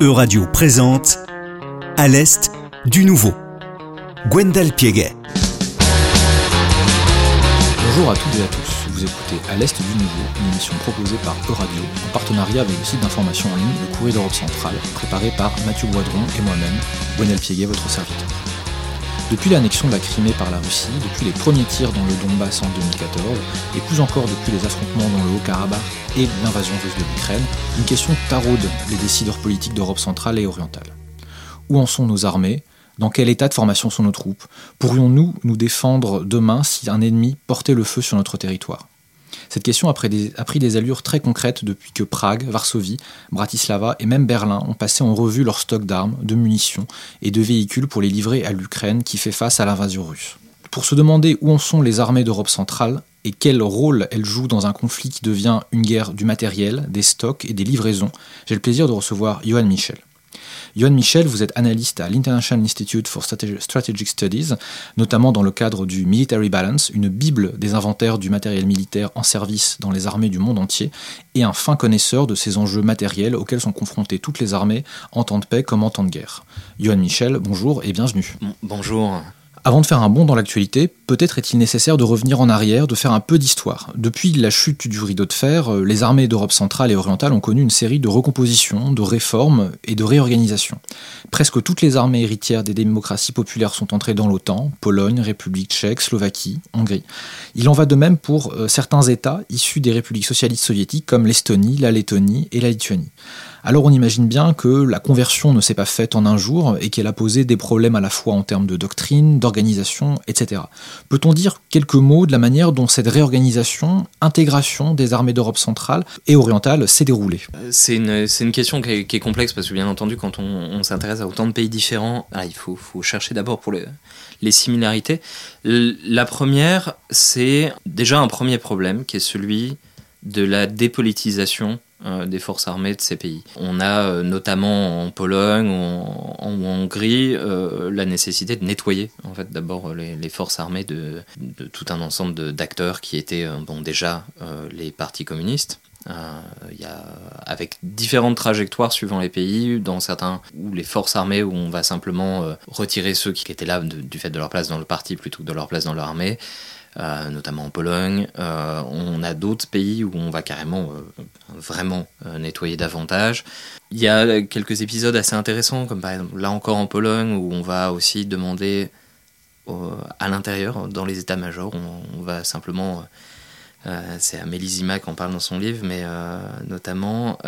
Euradio présente À l'Est du Nouveau. Gwendal Pieguet. Bonjour à toutes et à tous. Vous écoutez À l'Est du Nouveau, une émission proposée par Euradio en partenariat avec le site d'information en ligne Le Courrier d'Europe Centrale, préparé par Mathieu Boidron et moi-même, Gwendal Pieguet, votre serviteur. Depuis l'annexion de la Crimée par la Russie, depuis les premiers tirs dans le Donbass en 2014, et plus encore depuis les affrontements dans le Haut-Karabakh et l'invasion russe de l'Ukraine, une question taraude les décideurs politiques d'Europe centrale et orientale. Où en sont nos armées? Dans quel état de formation sont nos troupes? Pourrions-nous nous défendre demain si un ennemi portait le feu sur notre territoire? Cette question a pris, des, allures très concrètes depuis que Prague, Varsovie, Bratislava et même Berlin ont passé en revue leur stock d'armes, de munitions et de véhicules pour les livrer à l'Ukraine qui fait face à l'invasion russe. Pour se demander où en sont les armées d'Europe centrale et quel rôle elles jouent dans un conflit qui devient une guerre du matériel, des stocks et des livraisons, j'ai le plaisir de recevoir Johan Michel. Johan Michel, vous êtes analyste à l'International Institute for Strategic Studies, notamment dans le cadre du Military Balance, une bible des inventaires du matériel militaire en service dans les armées du monde entier, et un fin connaisseur de ces enjeux matériels auxquels sont confrontées toutes les armées en temps de paix comme en temps de guerre. Johan Michel, bonjour et bienvenue. Bonjour. Avant de faire un bond dans l'actualité, peut-être est-il nécessaire de revenir en arrière, de faire un peu d'histoire. Depuis la chute du rideau de fer, euh, les armées d'Europe centrale et orientale ont connu une série de recompositions, de réformes et de réorganisations. Presque toutes les armées héritières des démocraties populaires sont entrées dans l'OTAN, Pologne, République tchèque, Slovaquie, Hongrie. Il en va de même pour euh, certains États issus des républiques socialistes soviétiques comme l'Estonie, la Lettonie et la Lituanie alors on imagine bien que la conversion ne s'est pas faite en un jour et qu'elle a posé des problèmes à la fois en termes de doctrine, d'organisation, etc. Peut-on dire quelques mots de la manière dont cette réorganisation, intégration des armées d'Europe centrale et orientale s'est déroulée? Euh, C'est une, question qui est, complexe parce que bien entendu quand on, s'intéresse à autant de pays différents, ah, il faut, chercher d'abord pour les, les similarités. La première, c'est déjà un premier problème qui est celui de la dépolitisation des forces armées de ces pays. On a euh, notamment en Pologne ou en, Hongrie euh, la nécessité de nettoyer en fait d'abord les, forces armées de, tout un ensemble d'acteurs qui étaient bon déjà les partis communistes. Il y a, avec différentes trajectoires suivant les pays, dans certains où les forces armées où on va simplement retirer ceux qui étaient là du fait de leur place dans le parti plutôt que de leur place dans l'armée. Euh, notamment en Pologne. Euh, on a d'autres pays où on va carrément euh, vraiment nettoyer davantage. Il y a quelques épisodes assez intéressants, comme par exemple là encore en Pologne, où on va aussi demander à l'intérieur, dans les états-majors, on, va simplement c'est Amélie Zima qui en parle dans son livre, mais notamment,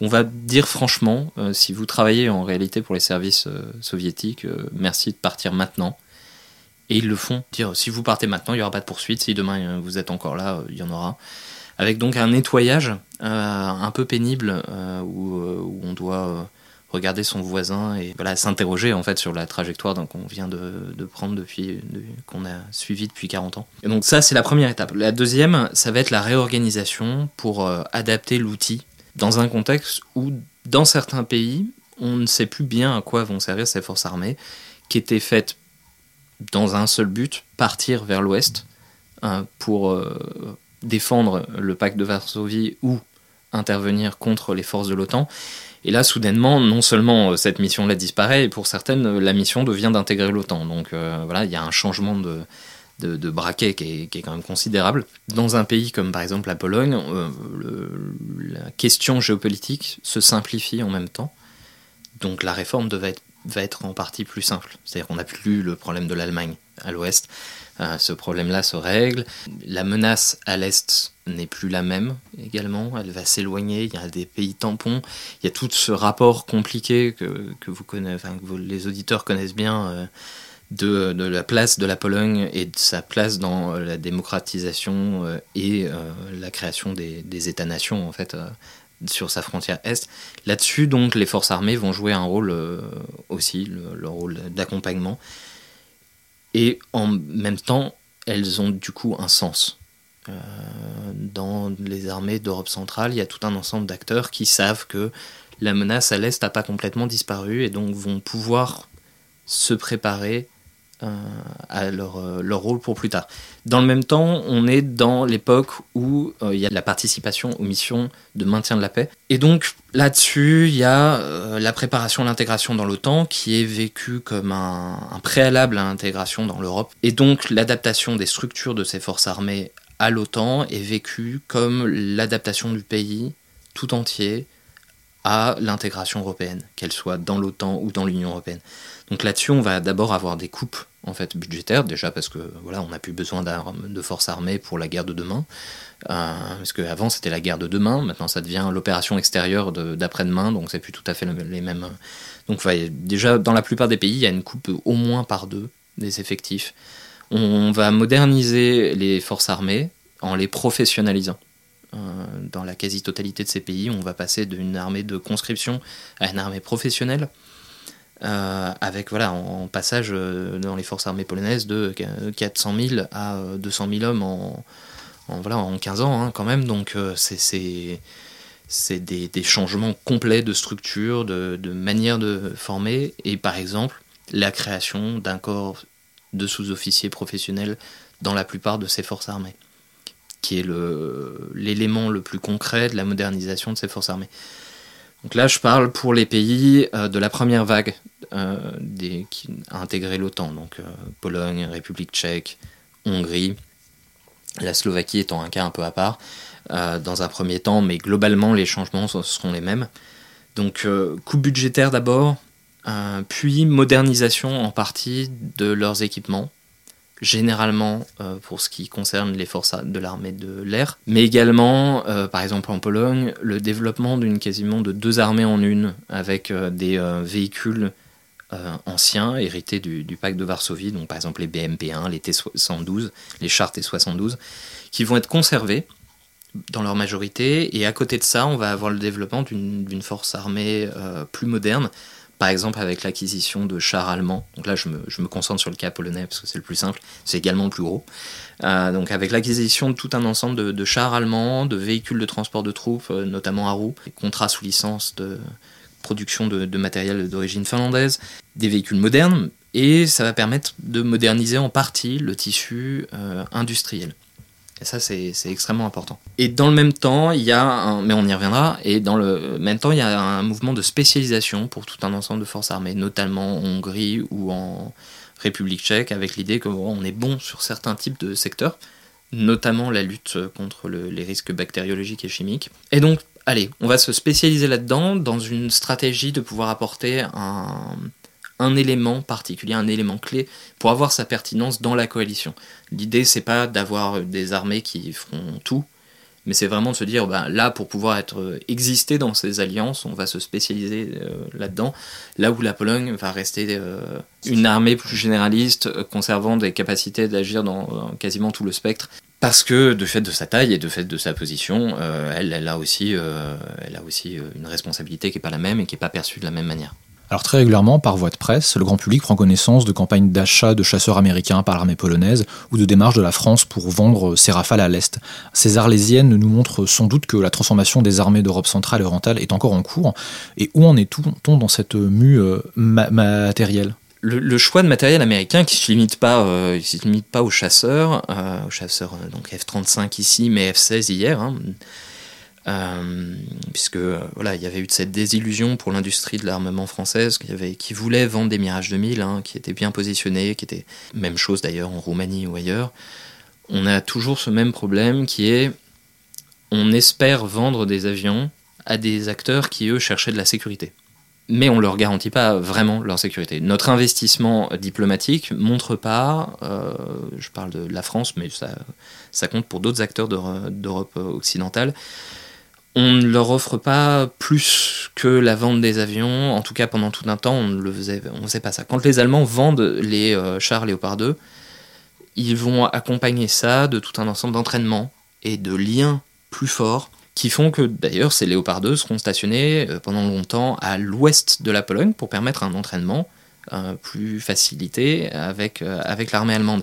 on va dire franchement, si vous travaillez en réalité pour les services soviétiques, merci de partir maintenant. Et ils le font. Dire si vous partez maintenant, il n'y aura pas de poursuite. Si demain euh, vous êtes encore là, euh, il y en aura. Avec donc un nettoyage euh, un peu pénible où, on doit regarder son voisin et voilà, s'interroger en fait sur la trajectoire qu'on vient de, prendre depuis, qu'on a suivi depuis 40 ans. Et donc ça c'est la première étape. La deuxième, ça va être la réorganisation pour adapter l'outil dans un contexte où dans certains pays, on ne sait plus bien à quoi vont servir ces forces armées qui étaient faites dans un seul but, partir vers l'ouest hein, pour euh, défendre le pacte de Varsovie ou intervenir contre les forces de l'OTAN. Et là, soudainement, non seulement euh, cette mission-là disparaît, et pour certaines, la mission devient d'intégrer l'OTAN. Donc euh, voilà, il y a un changement de, de, braquet qui est, quand même considérable. Dans un pays comme par exemple la Pologne, la question géopolitique se simplifie en même temps. Donc la réforme devait être va être en partie plus simple. C'est-à-dire qu'on n'a plus le problème de l'Allemagne à l'ouest. Euh, ce problème-là se règle. La menace à l'est n'est plus la même également. Elle va s'éloigner. Il y a des pays tampons. Il y a tout ce rapport compliqué que, que vous connaissez, les auditeurs connaissent bien. Euh, de, de, la place de la Pologne et de sa place dans la démocratisation euh, et la création des, des États-nations en fait sur sa frontière est. Là-dessus, donc, les forces armées vont jouer un rôle euh, aussi, le, rôle d'accompagnement. Et en même temps, elles ont du coup un sens. Euh, dans les armées d'Europe centrale, il y a tout un ensemble d'acteurs qui savent que la menace à l'Est n'a pas complètement disparu et donc vont pouvoir se préparer à leur, leur, rôle pour plus tard. Dans le même temps, on est dans l'époque où il y a la participation aux missions de maintien de la paix. Et donc là-dessus, il y a la préparation à l'intégration dans l'OTAN qui est vécue comme un, un préalable à l'intégration dans l'Europe. Et donc l'adaptation des structures de ces forces armées à l'OTAN est vécue comme l'adaptation du pays tout entier à l'intégration européenne, qu'elle soit dans l'OTAN ou dans l'Union européenne. Donc là-dessus, on va d'abord avoir des coupes en fait budgétaires, déjà parce que voilà, on n'a plus besoin de forces armées pour la guerre de demain, euh, parce qu'avant c'était la guerre de demain, maintenant ça devient l'opération extérieure d'après-demain, donc c'est plus tout à fait les mêmes. Donc déjà dans la plupart des pays, il y a une coupe au moins par deux des effectifs. On va moderniser les forces armées en les professionnalisant. Euh, dans la quasi-totalité de ces pays, on va passer d'une armée de conscription à une armée professionnelle. Euh, avec voilà en, passage euh, dans les forces armées polonaises de 400 000 à 200 000 hommes en, voilà, en 15 ans hein, quand même. Donc c'est c'est des, changements complets de structure, de, manière de former, et par exemple la création d'un corps de sous-officiers professionnels dans la plupart de ces forces armées qui est l'élément le, plus concret de la modernisation de ces forces armées. Donc là, je parle pour les pays euh, de la première vague euh, qui a intégré l'OTAN, donc euh, Pologne, République tchèque, Hongrie, la Slovaquie étant un cas un peu à part dans un premier temps, mais globalement les changements seront les mêmes. Donc coût budgétaire d'abord, puis modernisation en partie de leurs équipements, généralement euh, pour ce qui concerne les forces de l'armée de l'air, mais également, euh, par exemple en Pologne, le développement d'une quasiment de deux armées en une, avec euh, des véhicules anciens, hérités du, pacte de Varsovie, donc par exemple les BMP-1, les T-112, les chars T-72, qui vont être conservés dans leur majorité, et à côté de ça, on va avoir le développement d'une force armée plus moderne, par exemple avec l'acquisition de chars allemands. Donc là, je me, concentre sur le cas polonais parce que c'est le plus simple, c'est également le plus gros. Euh, donc avec l'acquisition de tout un ensemble de, chars allemands, de véhicules de transport de troupes, euh, notamment à roues, des contrats sous licence de production de, matériel d'origine finlandaise, des véhicules modernes, et ça va permettre de moderniser en partie le tissu euh, industriel. Et ça, c'est extrêmement important. Et dans le même temps, il y a, un, mais on y reviendra, et dans le même temps, il y a un mouvement de spécialisation pour tout un ensemble de forces armées, notamment en Hongrie ou en République tchèque, avec l'idée qu'on est bon sur certains types de secteurs, notamment la lutte contre les risques bactériologiques et chimiques. Et donc, allez, on va se spécialiser là-dedans dans une stratégie de pouvoir apporter un, un élément particulier, un élément clé pour avoir sa pertinence dans la coalition. L'idée, c'est pas d'avoir des armées qui feront tout, mais c'est vraiment de se dire, ben, là, pour pouvoir être euh, exister dans ces alliances, on va se spécialiser euh, là-dedans, là où la Pologne va rester euh, une armée plus généraliste, conservant des capacités d'agir dans, quasiment tout le spectre. Parce que, de fait de sa taille et de fait de sa position, elle, elle, a aussi, elle a aussi une responsabilité qui n'est pas la même et qui n'est pas perçue de la même manière. Alors très régulièrement, par voie de presse, le grand public prend connaissance de campagnes d'achat de chasseurs américains par l'armée polonaise ou de démarches de la France pour vendre ses rafales à l'Est. Ces arlésiennes nous montrent sans doute que la transformation des armées d'Europe centrale et orientale est encore en cours. Et où en est-on dans cette mue euh, matérielle? Le, choix de matériel américain qui se limite pas, euh, se limite pas aux chasseurs, euh, aux chasseurs donc F-35 ici, mais F-16 hier. Hein, euh, puisque euh, voilà, il y avait eu cette désillusion pour l'industrie de l'armement française qui, voulait vendre des Mirage 2000, hein, qui étaient bien positionnés, qui étaient même chose d'ailleurs en Roumanie ou ailleurs. On a toujours ce même problème qui est on espère vendre des avions à des acteurs qui eux cherchaient de la sécurité. Mais on ne leur garantit pas vraiment leur sécurité. Notre investissement diplomatique montre pas, euh, je parle de la France, mais ça, ça compte pour d'autres acteurs d'Europe occidentale, on ne leur offre pas plus que la vente des avions. En tout cas, pendant tout un temps, on ne le faisait, on pas ça. Quand les Allemands vendent les euh, chars Léopard 2, ils vont accompagner ça de tout un ensemble d'entraînements et de liens plus forts qui font que d'ailleurs ces Léopard 2 seront stationnés euh, pendant longtemps à l'ouest de la Pologne pour permettre un entraînement euh, plus facilité avec, avec l'armée allemande.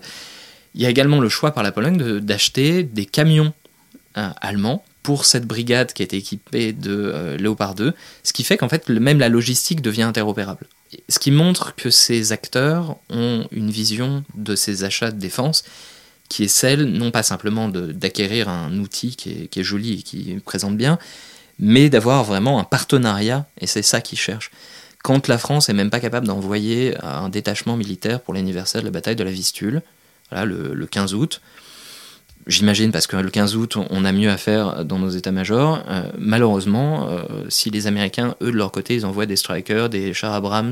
Il y a également le choix par la Pologne d'acheter des camions allemands pour cette brigade qui été équipée de euh, Léopard 2, ce qui fait qu'en fait même la logistique devient interopérable. Ce qui montre que ces acteurs ont une vision de ces achats de défense qui est celle non pas simplement d'acquérir un outil qui est, joli et qui présente bien, mais d'avoir vraiment un partenariat, et c'est ça qu'ils cherchent. Quand la France est même pas capable d'envoyer un détachement militaire pour l'anniversaire de la bataille de la Vistule, voilà, le, 15 août, j'imagine parce que le 15 août, on a mieux à faire dans nos états-majors. Euh, malheureusement, euh, si les Américains, eux, de leur côté, ils envoient des Strikers, des chars Abrams,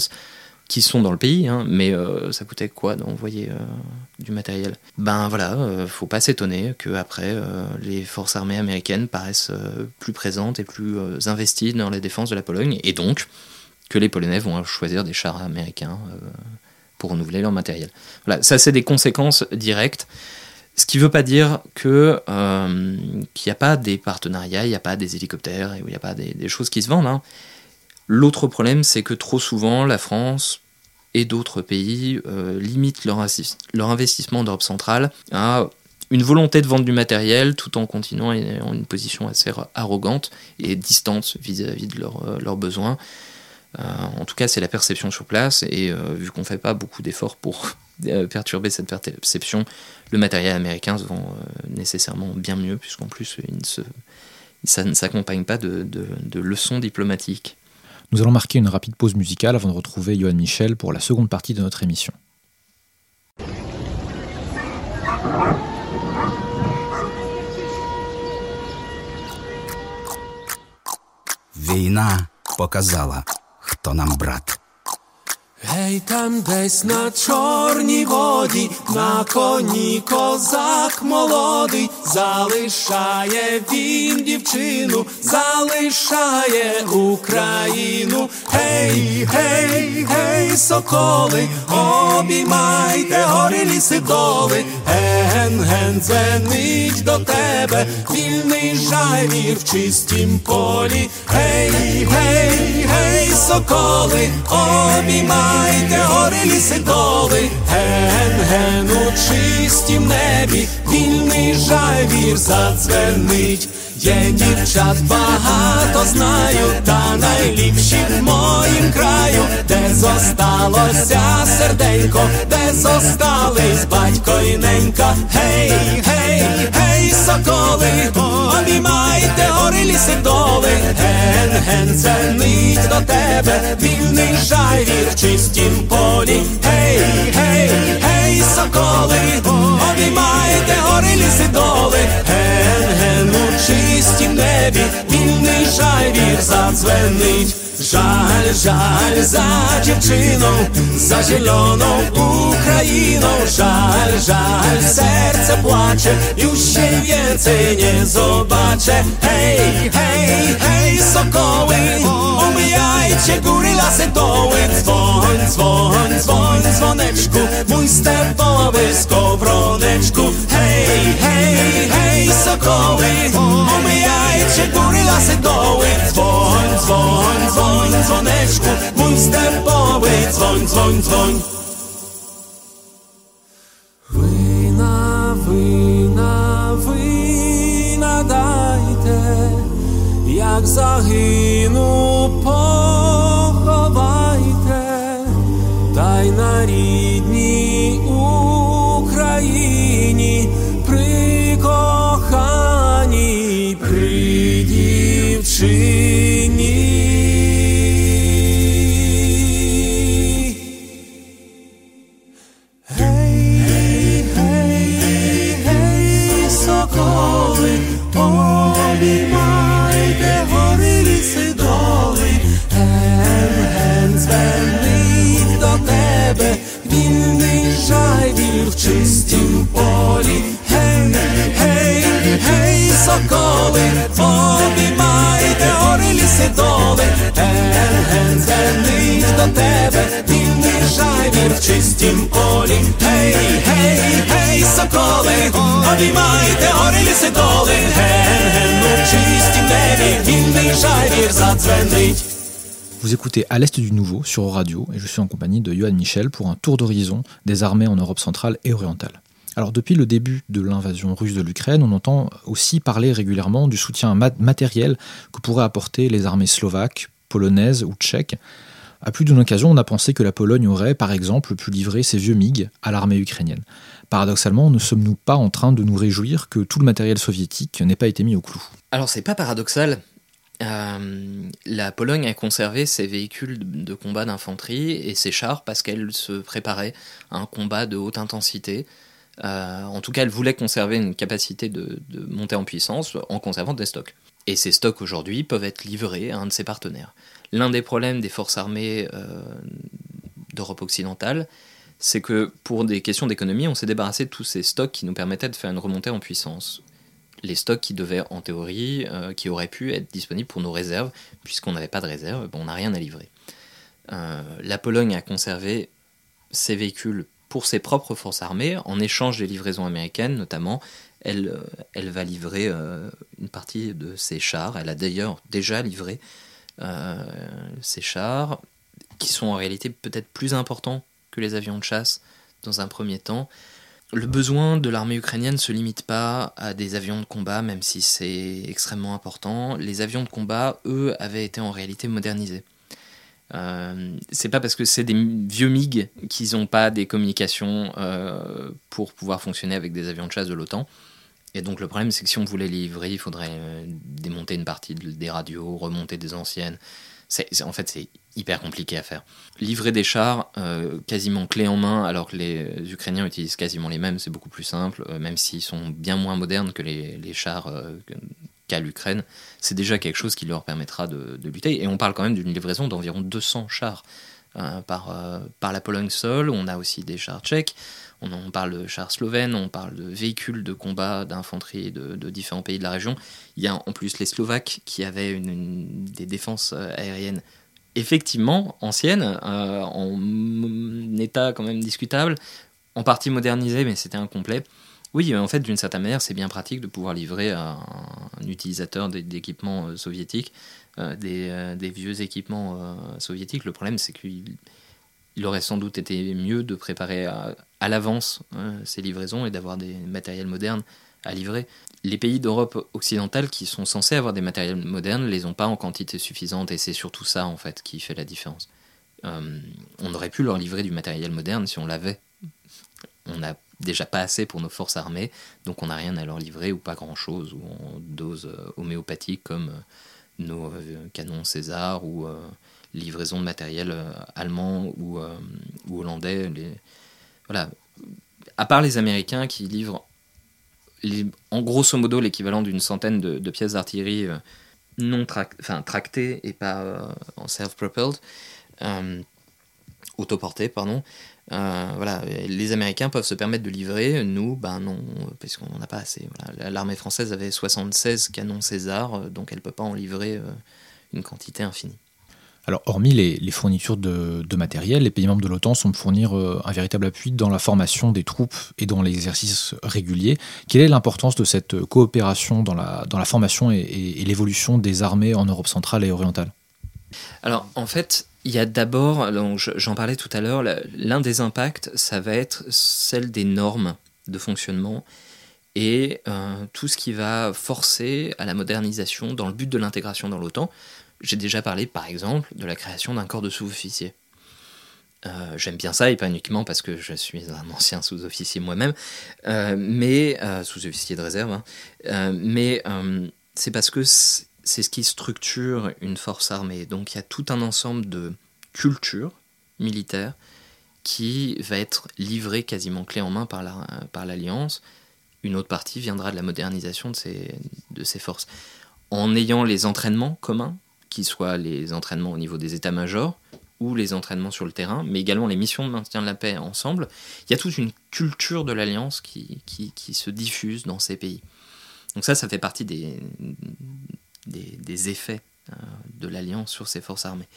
qui sont dans le pays, hein, mais euh, ça coûtait quoi d'envoyer du matériel? Ben voilà, faut pas s'étonner qu'après, les forces armées américaines paraissent plus présentes et plus investies dans la défense de la Pologne, et donc que les Polonais vont choisir des chars américains pour renouveler leur matériel. Voilà, ça c'est des conséquences directes. Ce qui ne veut pas dire euh, qu'il n'y a pas des partenariats, il n'y a pas des hélicoptères, il n'y a pas des, choses qui se vendent. Hein. L'autre problème, c'est que trop souvent, la France et d'autres pays euh, limitent leur, leur investissement d'Europe centrale à une volonté de vendre du matériel tout en continuant en une position assez arrogante et distante vis-à-vis de leurs euh, besoins. Euh, en tout cas, c'est la perception sur place, et euh, vu qu'on ne fait pas beaucoup d'efforts pour euh, perturber cette perception, le matériel américain se vend nécessairement bien mieux, puisqu'en plus, ça ne s'accompagne pas de, leçons diplomatiques. Nous allons marquer une rapide pause musicale avant de retrouver Johan Michel pour la seconde partie de notre émission. Хто нам брат. Гей, там десь на чорній воді, на коні козак молодий, залишає він дівчину, залишає Україну. Гей, гей, соколи, обіймайте гори ліси доли, ген, ген, дзвенить до тебе, вільний жайвір в чистім полі. Гей, гей, гей, соколи, обіймайте. Гори ліси доли, ген, ген у чистім небі, вільний жайвір задзвенить. Є дівчат багато знаю, та найліпші в моїм краю, де зосталося серденько, де зостались батько і ненька. Гей, гей, гей, соколи, обіймайте гори ліси доли, ген, ген, ценить до тебе, вільний жайвір в чистім полі. Гей, гей, гей, соколи, обіймайте żywit, inny żajwir Żal, żal za dziewczyną, za zieloną Ukrainą. Żal, żal, serce płacze, już się więcej nie zobaczę. Hej, hej, hej, sokoły, umijajcie góry, lasy, doły. Dzwoń, dzwoń, dzwoń, dzwoneczku, mój stepowy skowroneczku. Гей, гей, гей, соколи, la курила ситови, дзвонь, дзвонь, дзвонь, дзвонечку, будь степовий, дзвонь, дзвонь, дзвонь. Вина, вина, вина дайте, як загину поховайте, та на рідній Україні гори ліси доли, ген, ген, звернись до тебе, вільний жайвір в чистім полі, гей, гей, гей, соколи, обіймайте гори ліси доли, ген, ген, у чистім небі, вільний жайвір задзвенить. Vous écoutez À l'Est du Nouveau sur Radio et je suis en compagnie de Johan Michel pour un tour d'horizon des armées en Europe centrale et orientale. Alors depuis le début de l'invasion russe de l'Ukraine, on entend aussi parler régulièrement du soutien matériel que pourraient apporter les armées slovaques, polonaises ou tchèques À plus d'une occasion, on a pensé que la Pologne aurait, par exemple, pu livrer ses vieux MiG à l'armée ukrainienne. Paradoxalement, ne sommes-nous pas en train de nous réjouir que tout le matériel soviétique n'ait pas été mis au clou? Alors c'est pas paradoxal. Euh, la Pologne a conservé ses véhicules de combat d'infanterie et ses chars parce qu'elle se préparait à un combat de haute intensité. Euh, en tout cas, elle voulait conserver une capacité de, de monter en puissance en conservant des stocks. Et ces stocks aujourd'hui peuvent être livrés à un de ses partenaires. L'un des problèmes des forces armées euh, d'Europe occidentale, c'est que pour des questions d'économie, on s'est débarrassé de tous ces stocks qui nous permettaient de faire une remontée en puissance. Les stocks qui devaient, en théorie, euh, qui auraient pu être disponibles pour nos réserves, puisqu'on n'avait pas de réserve, on n'a rien à livrer. La Pologne a conservé ses véhicules pour ses propres forces armées, en échange des livraisons américaines notamment, elle, elle va livrer une partie de ses chars. Elle a d'ailleurs déjà livré ces chars, qui sont en réalité peut-être plus importants que les avions de chasse dans un premier temps. Le besoin de l'armée ukrainienne ne se limite pas à des avions de combat, même si c'est extrêmement important. Les avions de combat, eux, avaient été en réalité modernisés. Euh, c'est pas parce que c'est des vieux MiG qu'ils n'ont pas des communications euh, pour pouvoir fonctionner avec des avions de chasse de l'OTAN. Et donc le problème, c'est que si on voulait livrer, il faudrait euh, démonter une partie des radios, remonter des anciennes. En fait, c'est hyper compliqué à faire. Livrer des chars quasiment clé en main, alors que les Ukrainiens utilisent quasiment les mêmes, c'est beaucoup plus simple, même s'ils sont bien moins modernes que les, chars qu'a l'Ukraine. C'est déjà quelque chose qui leur permettra de, de, lutter. Et on parle quand même d'une livraison d'environ 200 chars par, par la Pologne seule. On a aussi des chars tchèques. On, parle de chars slovènes, on parle de véhicules de combat, d'infanterie de, différents pays de la région. Il y a en plus les Slovaques qui avaient des défenses euh, aériennes effectivement anciennes, euh, en état quand même discutable, en partie modernisées, mais c'était incomplet. Oui, en fait, d'une certaine manière, c'est bien pratique de pouvoir livrer à un, utilisateur d'équipements euh, soviétiques des, des, vieux équipements soviétiques. Le problème, c'est qu'il il aurait sans doute été mieux de préparer à, l'avance ces livraisons et d'avoir des matériels modernes à livrer. Les pays d'Europe occidentale qui sont censés avoir des matériels modernes les ont pas en quantité suffisante et c'est surtout ça en fait qui fait la différence. Euh, on aurait pu leur livrer du matériel moderne si on l'avait. On n'a déjà pas assez pour nos forces armées, donc on n'a rien à leur livrer ou pas grand chose ou en dose euh, homéopathique comme euh, nos canons César ou livraison de matériel euh, allemand ou, euh, hollandais. Les... Voilà. À part les Américains qui livrent en grosso modo l'équivalent d'une centaine de, pièces d'artillerie euh, non enfin, tractées et pas en self-propelled, autoportées, pardon. Voilà, les Américains peuvent se permettre de livrer, nous, ben non, parce qu'on n'en a pas assez. L'armée française avait 76 canons César, donc elle ne peut pas en livrer une quantité infinie. Alors, hormis les, fournitures de, matériel, les pays membres de l'OTAN semblent fournir euh, un véritable appui dans la formation des troupes et dans l'exercice régulier. Quelle est l'importance de cette coopération dans la, dans la formation et, l'évolution des armées en Europe centrale et orientale? Alors, en fait, il y a d'abord, j'en parlais tout à l'heure, l'un des impacts, ça va être celle des normes de fonctionnement et euh, tout ce qui va forcer à la modernisation dans le but de l'intégration dans l'OTAN. J'ai déjà parlé, par exemple, de la création d'un corps de sous-officiers. Euh, j'aime bien ça, et pas uniquement parce que je suis un ancien sous-officier moi-même, euh, mais sous-officier de réserve, hein. mais c'est parce que c'est ce qui structure une force armée. Donc il y a tout un ensemble de cultures militaires qui va être livré quasiment clé en main par l'Alliance. La, par une autre partie viendra de la modernisation de ces, de ces forces. En ayant les entraînements communs, qui soient les entraînements au niveau des états-majors ou les entraînements sur le terrain, mais également les missions de maintien de la paix ensemble, il y a toute une culture de l'alliance qui, qui, se diffuse dans ces pays. Donc ça, ça fait partie des, des, effets euh, de l'alliance sur ces forces armées.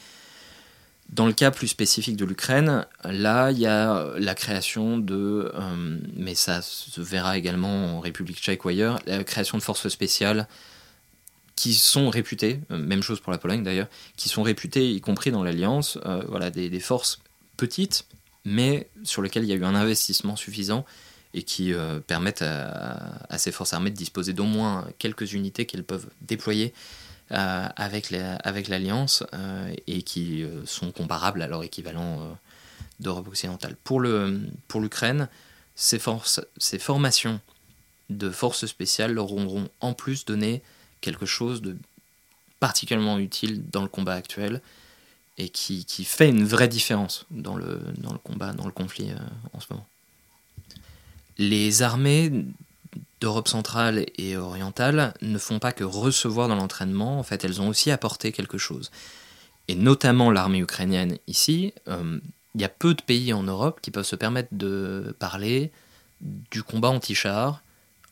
Dans le cas plus spécifique de l'Ukraine, là, il y a la création de, euh, mais ça se verra également en République tchèque ou ailleurs, la création de forces spéciales qui sont réputés, euh, même chose pour la Pologne d'ailleurs, qui sont réputés, y compris dans l'Alliance, euh, voilà, des, forces petites, mais sur lesquelles il y a eu un investissement suffisant et qui euh, permettent à, ces forces armées de disposer d'au moins quelques unités qu'elles peuvent déployer avec l'Alliance et qui sont comparables à leur équivalent d'Europe occidentale. Pour l'Ukraine, ces, formations de forces spéciales leur auront en plus donné quelque chose de particulièrement utile dans le combat actuel et qui, fait une vraie différence dans le combat, dans le conflit en ce moment. Les armées d'Europe centrale et orientale ne font pas que recevoir dans l'entraînement, en fait elles ont aussi apporté quelque chose. Et notamment l'armée ukrainienne ici, euh, il y a peu de pays en Europe qui peuvent se permettre de parler du combat anti-char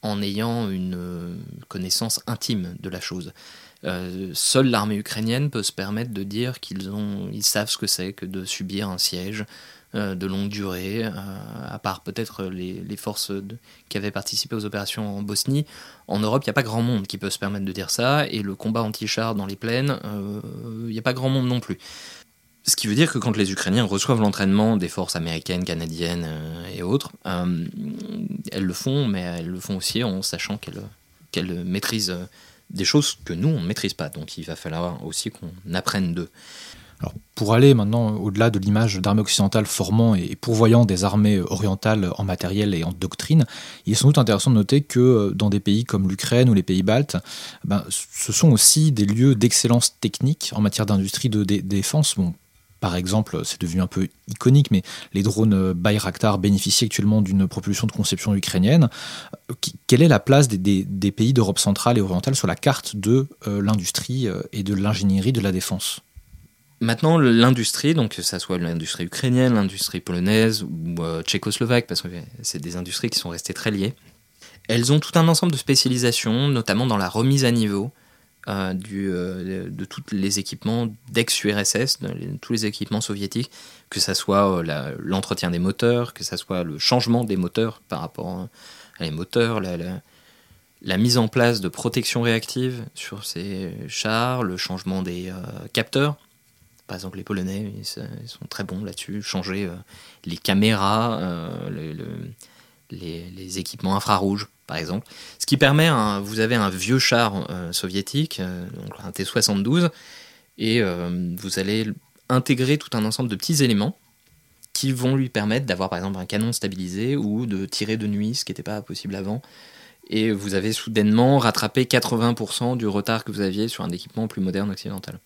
en ayant une euh, connaissance intime de la chose. Euh, seule l'armée ukrainienne peut se permettre de dire qu'ils ont, ils savent ce que c'est que de subir un siège, de longue durée, euh, à part peut-être les, forces qui avaient participé aux opérations en Bosnie. En Europe, il n'y a pas grand monde qui peut se permettre de dire ça, et le combat anti-char dans les plaines, euh, il n'y a pas grand monde non plus. Ce qui veut dire que quand les Ukrainiens reçoivent l'entraînement des forces américaines, canadiennes et autres, elles le font, mais elles le font aussi en sachant qu'elles maîtrisent des choses que nous, on ne maîtrise pas. Donc il va falloir aussi qu'on apprenne d'eux. Pour aller maintenant au-delà de l'image d'armées occidentales formant et pourvoyant des armées orientales en matériel et en doctrine, il est sans doute intéressant de noter que euh, dans des pays comme l'Ukraine ou les pays baltes, ben, ce sont aussi des lieux d'excellence technique en matière d'industrie de défense. Par exemple, c'est devenu un peu iconique, mais les drones Bayraktar bénéficient actuellement d'une propulsion de conception ukrainienne. Euh, quelle est la place des, pays d'Europe centrale et orientale sur la carte de euh, l'industrie et de l'ingénierie de la défense? Maintenant, l'industrie, donc que ça soit l'industrie ukrainienne, l'industrie polonaise ou euh, tchécoslovaque, parce que c'est des industries qui sont restées très liées, elles ont tout un ensemble de spécialisations, notamment dans la remise à niveau euh, euh, de tous les équipements d'ex-URSS, tous les équipements soviétiques, que ça soit l'entretien des moteurs, que ça soit le changement des moteurs par rapport à les moteurs, la, la mise en place de protection réactive sur ces chars, le changement des capteurs par exemple, les Polonais, ils, sont très bons là-dessus. Changer euh, les caméras, euh, les, équipements infrarouges, par exemple. Ce qui permet, vous avez un vieux char euh, soviétique, un T-72, et vous allez intégrer tout un ensemble de petits éléments qui vont lui permettre d'avoir, par exemple, un canon stabilisé ou de tirer de nuit, ce qui n'était pas possible avant. Et vous avez soudainement rattrapé 80% du retard que vous aviez sur un équipement plus moderne occidental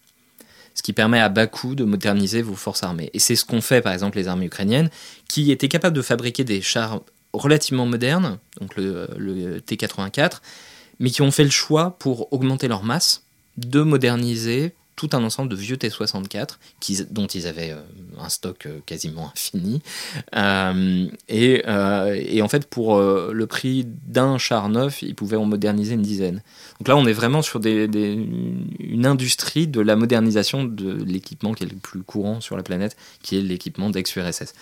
ce qui permet à bas coût de moderniser vos forces armées. Et c'est ce qu'ont fait par exemple les armées ukrainiennes, qui étaient capables de fabriquer des chars relativement modernes, donc le, T-84, mais qui ont fait le choix, pour augmenter leur masse, de moderniser tout un ensemble de vieux T-64 dont ils avaient euh, un stock euh, quasiment infini. Euh, et, en fait, pour le prix d'un char neuf, ils pouvaient en moderniser une dizaine. Donc là, on est vraiment sur une industrie de la modernisation de l'équipement qui est le plus courant sur la planète, qui est l'équipement d'ex-URSS.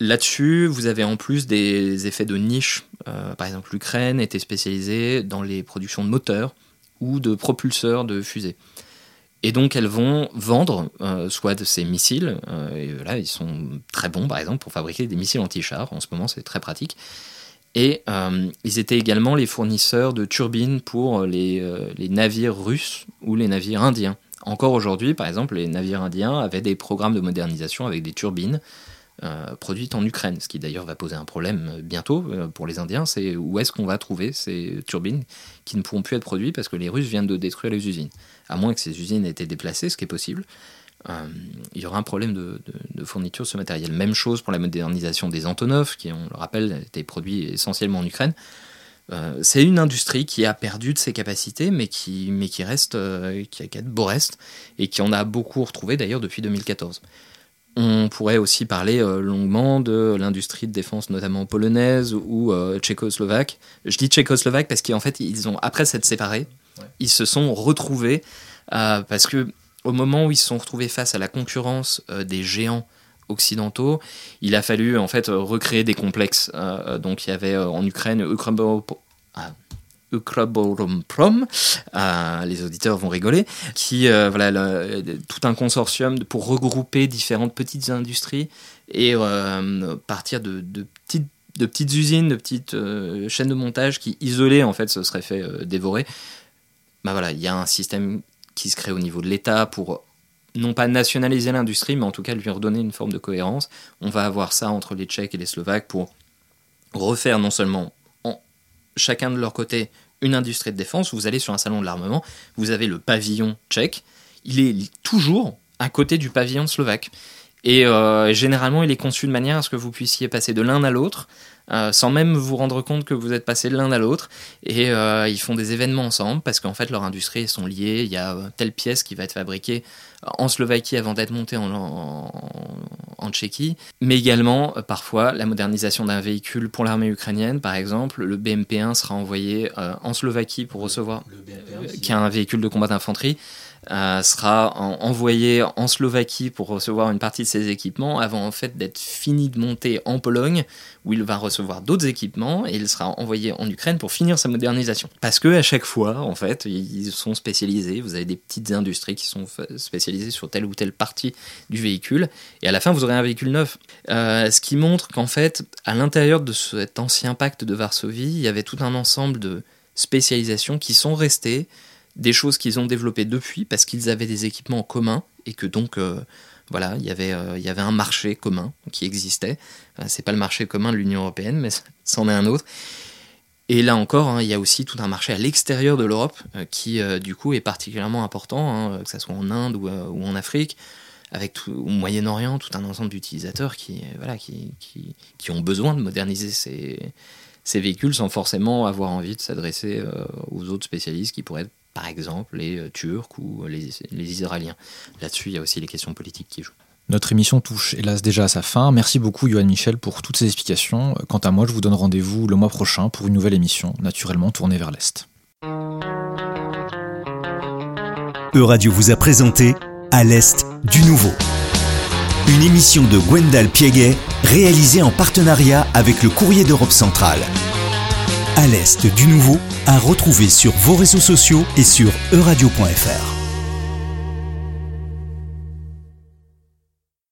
Là-dessus, vous avez en plus des effets de niche. par exemple, l'Ukraine était spécialisée dans les productions de moteurs ou de propulseurs de fusées. Et donc elles vont vendre euh, soit de ces missiles, euh, et là ils sont très bons par exemple pour fabriquer des missiles anti-chars, en ce moment c'est très pratique. Et euh, ils étaient également les fournisseurs de turbines pour les, les, navires russes ou les navires indiens. Encore aujourd'hui, par exemple, les navires indiens avaient des programmes de modernisation avec des turbines euh, produites en Ukraine, ce qui d'ailleurs va poser un problème euh, bientôt euh, pour les Indiens, c'est où est-ce qu'on va trouver ces turbines qui ne pourront plus être produites parce que les Russes viennent de détruire les usines. À moins que ces usines aient été déplacées, ce qui est possible, il y aura un problème de, fourniture de ce matériel. Même chose pour la modernisation des Antonov, qui, on le rappelle, étaient produits essentiellement en Ukraine. c'est une industrie qui a perdu de ses capacités, mais qui, mais qui reste, qui a, qui de beaux restes, et qui en a beaucoup retrouvé d'ailleurs depuis 2014. On pourrait aussi parler euh, longuement de l'industrie de défense, notamment polonaise ou euh, tchécoslovaque. Je dis tchécoslovaque parce qu'en fait, ils ont après s'être séparés, ils se sont retrouvés euh, parce que au moment où ils se sont retrouvés face à la concurrence des géants occidentaux, il a fallu en fait recréer des complexes. donc il y avait en Ukraine Prom, euh, les auditeurs vont rigoler, qui euh, voilà tout un consortium pour regrouper différentes petites industries et euh, partir de, petites usines, de petites chaînes de montage qui isolées en fait se seraient fait dévorer. bah voilà, il y a un système qui se crée au niveau de l'État pour non pas nationaliser l'industrie, mais en tout cas lui redonner une forme de cohérence. On va avoir ça entre les Tchèques et les Slovaques pour refaire non seulement en, chacun de leur côté une industrie de défense. Vous allez sur un salon de l'armement, vous avez le pavillon tchèque, il est toujours à côté du pavillon slovaque. Et euh, généralement, il est conçu de manière à ce que vous puissiez passer de l'un à l'autre euh, sans même vous rendre compte que vous êtes passé de l'un à l'autre. Et euh, ils font des événements ensemble parce qu'en fait, leurs industries sont liées. Il y a telle pièce qui va être fabriquée en Slovaquie avant d'être montée en, en, Tchéquie. Mais également, parfois, la modernisation d'un véhicule pour l'armée ukrainienne, par exemple, le BMP-1 sera envoyé en Slovaquie pour recevoir, qui est un véhicule de combat d'infanterie. Euh, sera envoyé en Slovaquie pour recevoir une partie de ses équipements avant en fait d'être fini de monter en Pologne où il va recevoir d'autres équipements et il sera envoyé en Ukraine pour finir sa modernisation. Parce que à chaque fois en fait ils sont spécialisés, vous avez des petites industries qui sont spécialisées sur telle ou telle partie du véhicule et à la fin vous aurez un véhicule neuf. Euh, ce qui montre qu'en fait à l'intérieur de cet ancien pacte de Varsovie il y avait tout un ensemble de spécialisations qui sont restées des choses qu'ils ont développées depuis parce qu'ils avaient des équipements communs et que donc euh, voilà il y avait euh, il y avait un marché commun qui existait. Euh, c'est pas le marché commun de l'Union européenne mais c'en est un autre. Et là encore hein, il y a aussi tout un marché à l'extérieur de l'Europe qui du coup est particulièrement important hein, que ce soit en Inde ou, en Afrique avec tout, au Moyen-Orient tout un ensemble d'utilisateurs qui voilà qui, qui, qui, ont besoin de moderniser ces, ces véhicules sans forcément avoir envie de s'adresser aux autres spécialistes qui pourraient être par exemple les euh, Turcs ou les, Israéliens. Là-dessus, il y a aussi les questions politiques qui jouent. Notre émission touche hélas déjà à sa fin. Merci beaucoup Johan Michel pour toutes ces explications. Quant à moi, je vous donne rendez-vous le mois prochain pour une nouvelle émission, naturellement tournée vers l'Est. Euradio vous a présenté À l'Est du Nouveau. Une émission de Gwendal Pieguet réalisée en partenariat avec le Courrier d'Europe centrale. À l'Est du Nouveau à retrouver sur vos réseaux sociaux et sur euradio.fr.